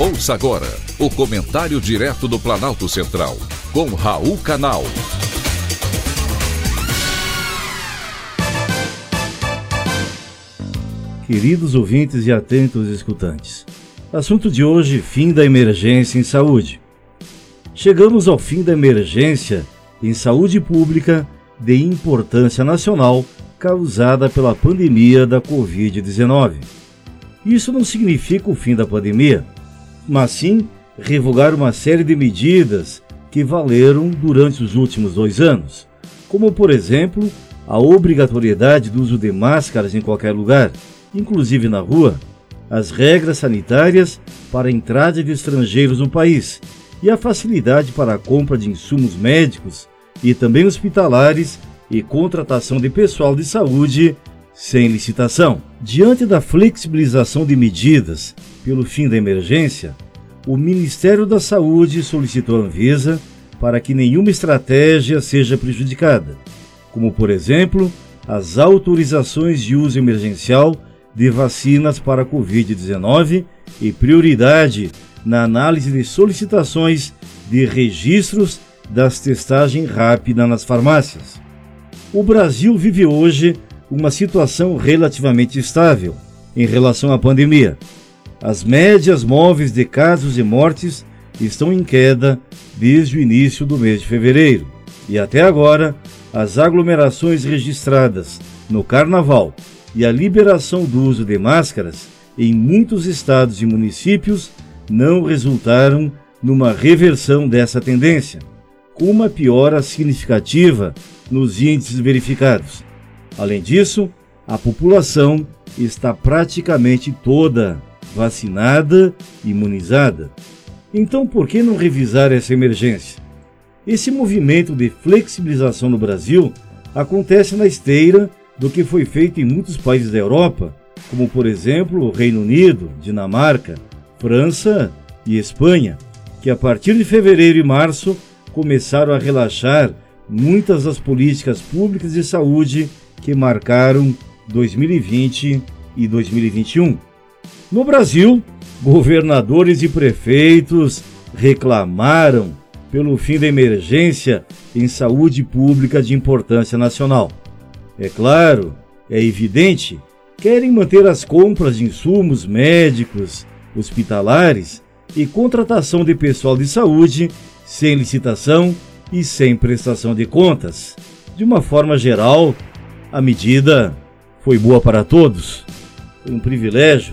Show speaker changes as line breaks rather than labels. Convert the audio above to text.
Ouça agora o comentário direto do Planalto Central, com Raul Canal.
Queridos ouvintes e atentos escutantes, assunto de hoje: fim da emergência em saúde. Chegamos ao fim da emergência em saúde pública de importância nacional causada pela pandemia da Covid-19. Isso não significa o fim da pandemia mas sim revogar uma série de medidas que valeram durante os últimos dois anos, como, por exemplo, a obrigatoriedade do uso de máscaras em qualquer lugar, inclusive na rua, as regras sanitárias para a entrada de estrangeiros no país e a facilidade para a compra de insumos médicos e também hospitalares e contratação de pessoal de saúde sem licitação. Diante da flexibilização de medidas pelo fim da emergência, o Ministério da Saúde solicitou à Anvisa para que nenhuma estratégia seja prejudicada, como, por exemplo, as autorizações de uso emergencial de vacinas para a Covid-19 e prioridade na análise de solicitações de registros das testagens rápidas nas farmácias. O Brasil vive hoje uma situação relativamente estável em relação à pandemia. As médias móveis de casos e mortes estão em queda desde o início do mês de fevereiro. E até agora, as aglomerações registradas no Carnaval e a liberação do uso de máscaras em muitos estados e municípios não resultaram numa reversão dessa tendência, com uma piora significativa nos índices verificados. Além disso, a população está praticamente toda vacinada, imunizada. Então, por que não revisar essa emergência? Esse movimento de flexibilização no Brasil acontece na esteira do que foi feito em muitos países da Europa, como por exemplo o Reino Unido, Dinamarca, França e Espanha, que a partir de fevereiro e março começaram a relaxar muitas das políticas públicas de saúde que marcaram 2020 e 2021. No Brasil, governadores e prefeitos reclamaram pelo fim da emergência em saúde pública de importância nacional. É claro, é evidente, querem manter as compras de insumos médicos, hospitalares e contratação de pessoal de saúde sem licitação e sem prestação de contas. De uma forma geral, a medida foi boa para todos. Foi um privilégio